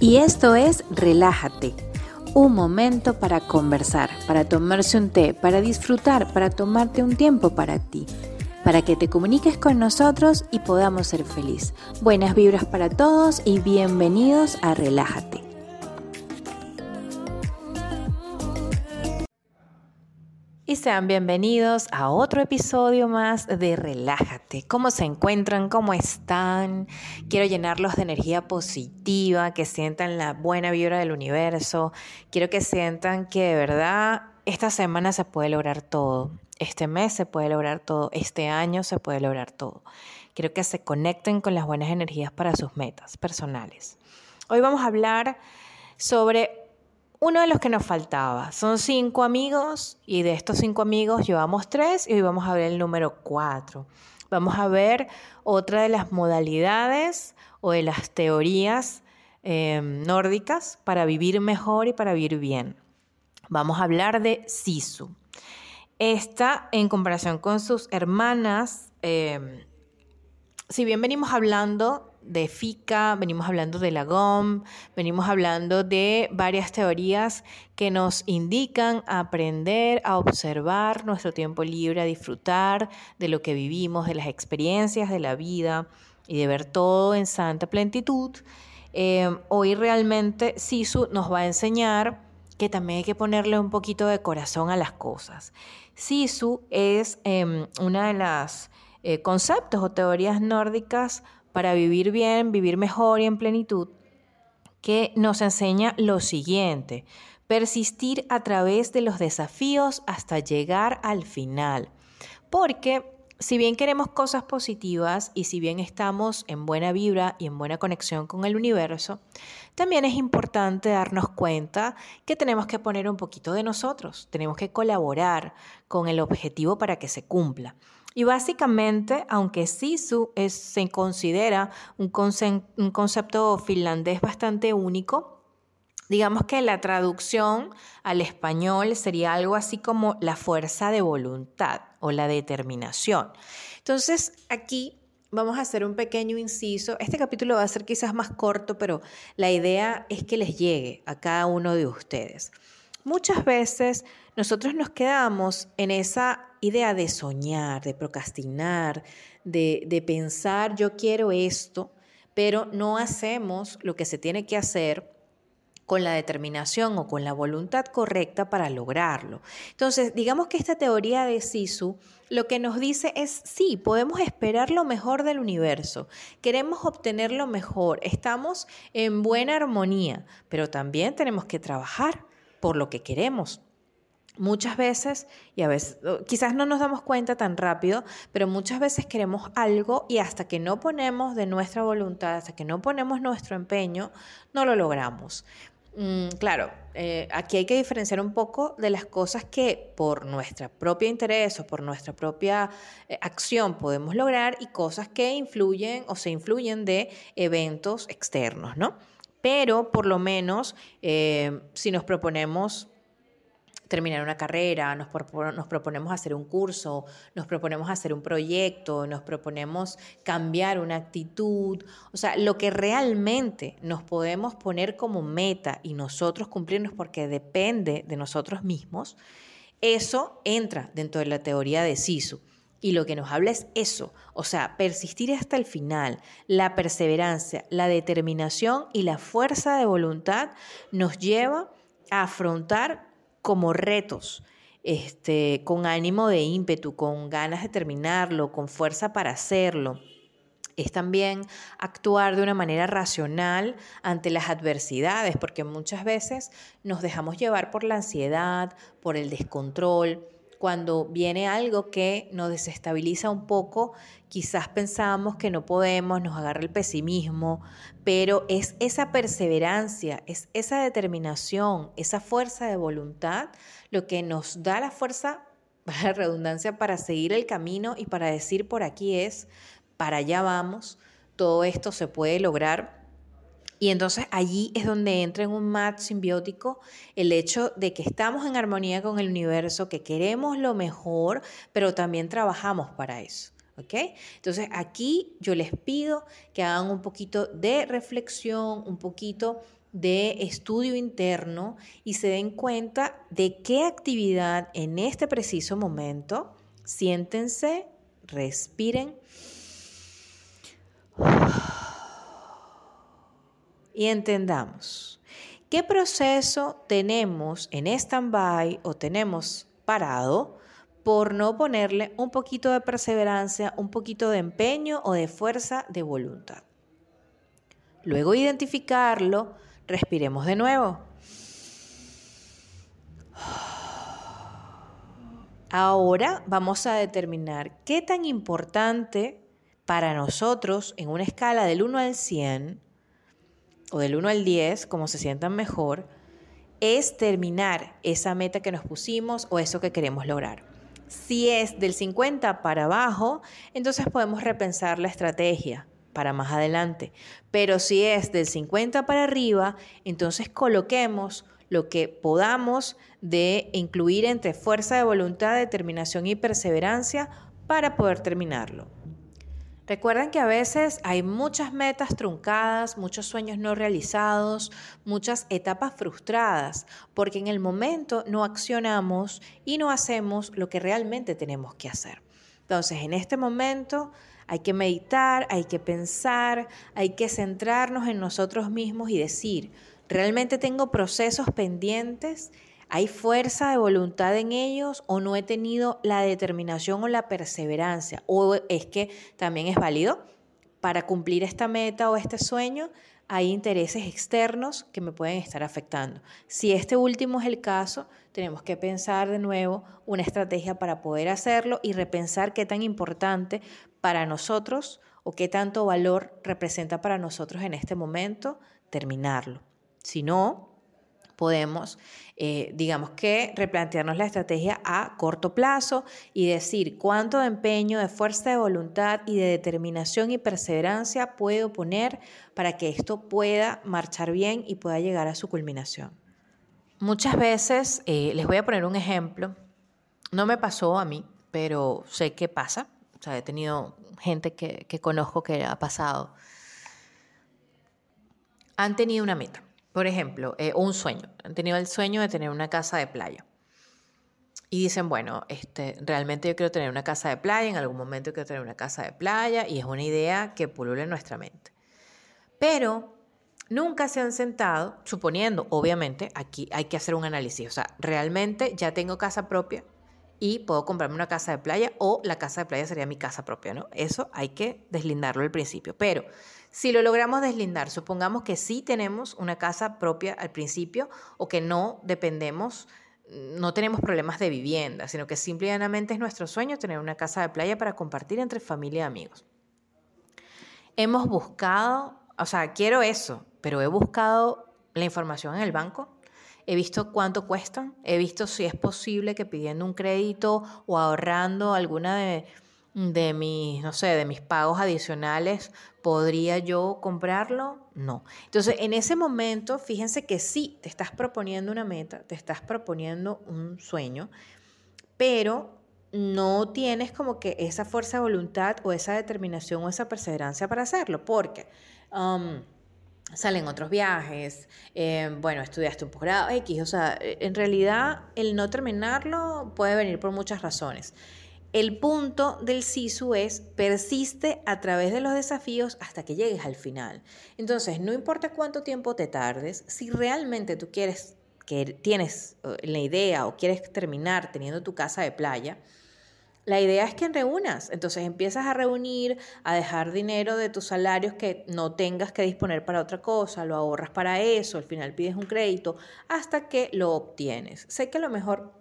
Y esto es Relájate, un momento para conversar, para tomarse un té, para disfrutar, para tomarte un tiempo para ti, para que te comuniques con nosotros y podamos ser feliz. Buenas vibras para todos y bienvenidos a Relájate. Y sean bienvenidos a otro episodio más de Relájate. ¿Cómo se encuentran? ¿Cómo están? Quiero llenarlos de energía positiva, que sientan la buena vibra del universo. Quiero que sientan que de verdad esta semana se puede lograr todo. Este mes se puede lograr todo. Este año se puede lograr todo. Quiero que se conecten con las buenas energías para sus metas personales. Hoy vamos a hablar sobre uno de los que nos faltaba. Son cinco amigos y de estos cinco amigos llevamos tres y hoy vamos a ver el número cuatro. Vamos a ver otra de las modalidades o de las teorías em, nórdicas para vivir mejor y para vivir bien. Vamos a hablar de Sisu. Esta, en comparación con sus hermanas, em, si bien venimos hablando de FICA, venimos hablando de la GOM, venimos hablando de varias teorías que nos indican aprender, a observar nuestro tiempo libre, a disfrutar de lo que vivimos, de las experiencias de la vida y de ver todo en santa plenitud. Eh, hoy realmente Sisu nos va a enseñar que también hay que ponerle un poquito de corazón a las cosas. Sisu es eh, una de las eh, conceptos o teorías nórdicas para vivir bien, vivir mejor y en plenitud, que nos enseña lo siguiente, persistir a través de los desafíos hasta llegar al final. Porque si bien queremos cosas positivas y si bien estamos en buena vibra y en buena conexión con el universo, también es importante darnos cuenta que tenemos que poner un poquito de nosotros, tenemos que colaborar con el objetivo para que se cumpla. Y básicamente, aunque Sisu se considera un concepto finlandés bastante único, digamos que la traducción al español sería algo así como la fuerza de voluntad o la determinación. Entonces, aquí vamos a hacer un pequeño inciso. Este capítulo va a ser quizás más corto, pero la idea es que les llegue a cada uno de ustedes. Muchas veces nosotros nos quedamos en esa idea de soñar, de procrastinar, de, pensar yo quiero esto, pero no hacemos lo que se tiene que hacer con la determinación o con la voluntad correcta para lograrlo. Entonces, digamos que esta teoría de Sisu lo que nos dice es, sí, podemos esperar lo mejor del universo, queremos obtener lo mejor, estamos en buena armonía, pero también tenemos que trabajar por lo que queremos. Muchas veces, y a veces, quizás no nos damos cuenta tan rápido, pero muchas veces queremos algo y hasta que no ponemos de nuestra voluntad, hasta que no ponemos nuestro empeño, no lo logramos. Mm, claro, eh, aquí hay que diferenciar un poco de las cosas que por nuestra propia interés o por nuestra propia eh, acción podemos lograr y cosas que influyen o se influyen de eventos externos, ¿no? Pero por lo menos eh, si nos proponemos terminar una carrera, nos, proponemos hacer un curso, nos proponemos hacer un proyecto, nos proponemos cambiar una actitud, o sea, lo que realmente nos podemos poner como meta y nosotros cumplirnos porque depende de nosotros mismos, eso entra dentro de la teoría de Sisu. Y lo que nos habla es eso, o sea, persistir hasta el final, la perseverancia, la determinación y la fuerza de voluntad nos lleva a afrontar como retos, este, con ánimo de ímpetu, con ganas de terminarlo, con fuerza para hacerlo. Es también actuar de una manera racional ante las adversidades, porque muchas veces nos dejamos llevar por la ansiedad, por el descontrol, cuando viene algo que nos desestabiliza un poco, quizás pensamos que no podemos, nos agarra el pesimismo, pero es esa perseverancia, es esa determinación, esa fuerza de voluntad lo que nos da la fuerza, la redundancia, para seguir el camino y para decir por aquí es, para allá vamos, todo esto se puede lograr y entonces allí es donde entra en un match simbiótico el hecho de que estamos en armonía con el universo, que queremos lo mejor, pero también trabajamos para eso. ¿Ok? Entonces aquí yo les pido que hagan un poquito de reflexión, un poquito de estudio interno y se den cuenta de qué actividad en este preciso momento, siéntense, respiren y entendamos qué proceso tenemos en stand-by o tenemos parado por no ponerle un poquito de perseverancia, un poquito de empeño o de fuerza de voluntad. Luego identificarlo, respiremos de nuevo. Ahora vamos a determinar qué tan importante para nosotros en una escala del 1 al 100 o del 1 al 10, como se sientan mejor, es terminar esa meta que nos pusimos o eso que queremos lograr. Si es del 50 para abajo, entonces podemos repensar la estrategia para más adelante. Pero si es del 50 para arriba, entonces coloquemos lo que podamos de incluir entre fuerza de voluntad, determinación y perseverancia para poder terminarlo. Recuerden que a veces hay muchas metas truncadas, muchos sueños no realizados, muchas etapas frustradas, porque en el momento no accionamos y no hacemos lo que realmente tenemos que hacer. Entonces, en este momento hay que meditar, hay que pensar, hay que centrarnos en nosotros mismos y decir, ¿realmente tengo procesos pendientes? ¿Hay fuerza de voluntad en ellos o no he tenido la determinación o la perseverancia? ¿O es que también es válido para cumplir esta meta o este sueño? Hay intereses externos que me pueden estar afectando. Si este último es el caso, tenemos que pensar de nuevo una estrategia para poder hacerlo y repensar qué tan importante para nosotros o qué tanto valor representa para nosotros en este momento terminarlo. Si no, podemos, eh, digamos que, replantearnos la estrategia a corto plazo y decir cuánto de empeño, de fuerza de voluntad y de determinación y perseverancia puedo poner para que esto pueda marchar bien y pueda llegar a su culminación. Muchas veces, eh, les voy a poner un ejemplo, no me pasó a mí, pero sé que pasa, o sea, he tenido gente que, que conozco que ha pasado, han tenido una meta por ejemplo, eh, un sueño. Han tenido el sueño de tener una casa de playa. Y dicen, bueno, este, realmente yo quiero tener una casa de playa, en algún momento quiero tener una casa de playa, y es una idea que pulula en nuestra mente. Pero nunca se han sentado, suponiendo, obviamente, aquí hay que hacer un análisis, o sea, realmente ya tengo casa propia y puedo comprarme una casa de playa o la casa de playa sería mi casa propia, ¿no? Eso hay que deslindarlo al principio. Pero si lo logramos deslindar, supongamos que sí tenemos una casa propia al principio o que no dependemos, no tenemos problemas de vivienda, sino que simplemente es nuestro sueño tener una casa de playa para compartir entre familia y amigos. Hemos buscado, o sea, quiero eso, pero he buscado la información en el banco, he visto cuánto cuestan, he visto si es posible que pidiendo un crédito o ahorrando alguna de de mis, no sé, de mis pagos adicionales, ¿podría yo comprarlo? No. Entonces, en ese momento, fíjense que sí, te estás proponiendo una meta, te estás proponiendo un sueño, pero no tienes como que esa fuerza de voluntad o esa determinación o esa perseverancia para hacerlo, porque um, salen otros viajes, eh, bueno, estudiaste un posgrado X, o sea, en realidad el no terminarlo puede venir por muchas razones. El punto del SISU es persiste a través de los desafíos hasta que llegues al final. Entonces, no importa cuánto tiempo te tardes, si realmente tú quieres que tienes eh, la idea o quieres terminar teniendo tu casa de playa, la idea es que reúnas. Entonces empiezas a reunir, a dejar dinero de tus salarios que no tengas que disponer para otra cosa, lo ahorras para eso, al final pides un crédito, hasta que lo obtienes. Sé que a lo mejor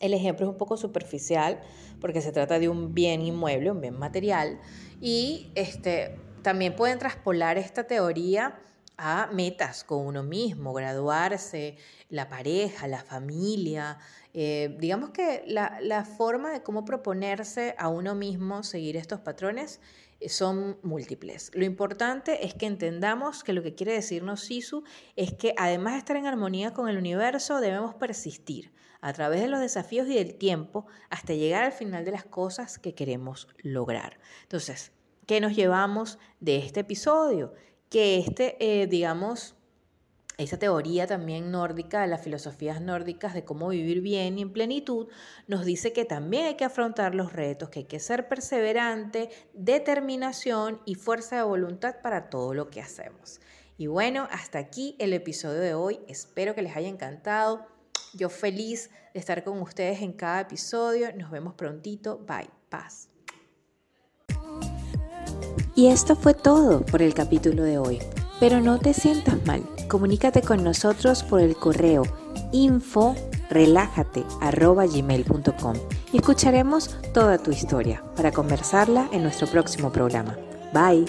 el ejemplo es un poco superficial porque se trata de un bien inmueble, un bien material, y este, también pueden traspolar esta teoría a metas con uno mismo, graduarse, la pareja, la familia. Eh, digamos que la, la, forma de cómo proponerse a uno mismo seguir estos patrones eh, son múltiples. Lo importante es que entendamos que lo que quiere decirnos Sisu es que además de estar en armonía con el universo, debemos persistir a través de los desafíos y del tiempo hasta llegar al final de las cosas que queremos lograr. Entonces, ¿qué nos llevamos de este episodio? Que este, eh, digamos, esa teoría también nórdica, de las filosofías nórdicas de cómo vivir bien y en plenitud, nos dice que también hay que afrontar los retos, que hay que ser perseverante, determinación y fuerza de voluntad para todo lo que hacemos. Y bueno, hasta aquí el episodio de hoy. Espero que les haya encantado. Yo feliz de estar con ustedes en cada episodio. Nos vemos prontito. Bye. Paz. Y esto fue todo por el capítulo de hoy. Pero no te sientas mal. Comunícate con nosotros por el correo info y escucharemos toda tu historia para conversarla en nuestro próximo programa. Bye.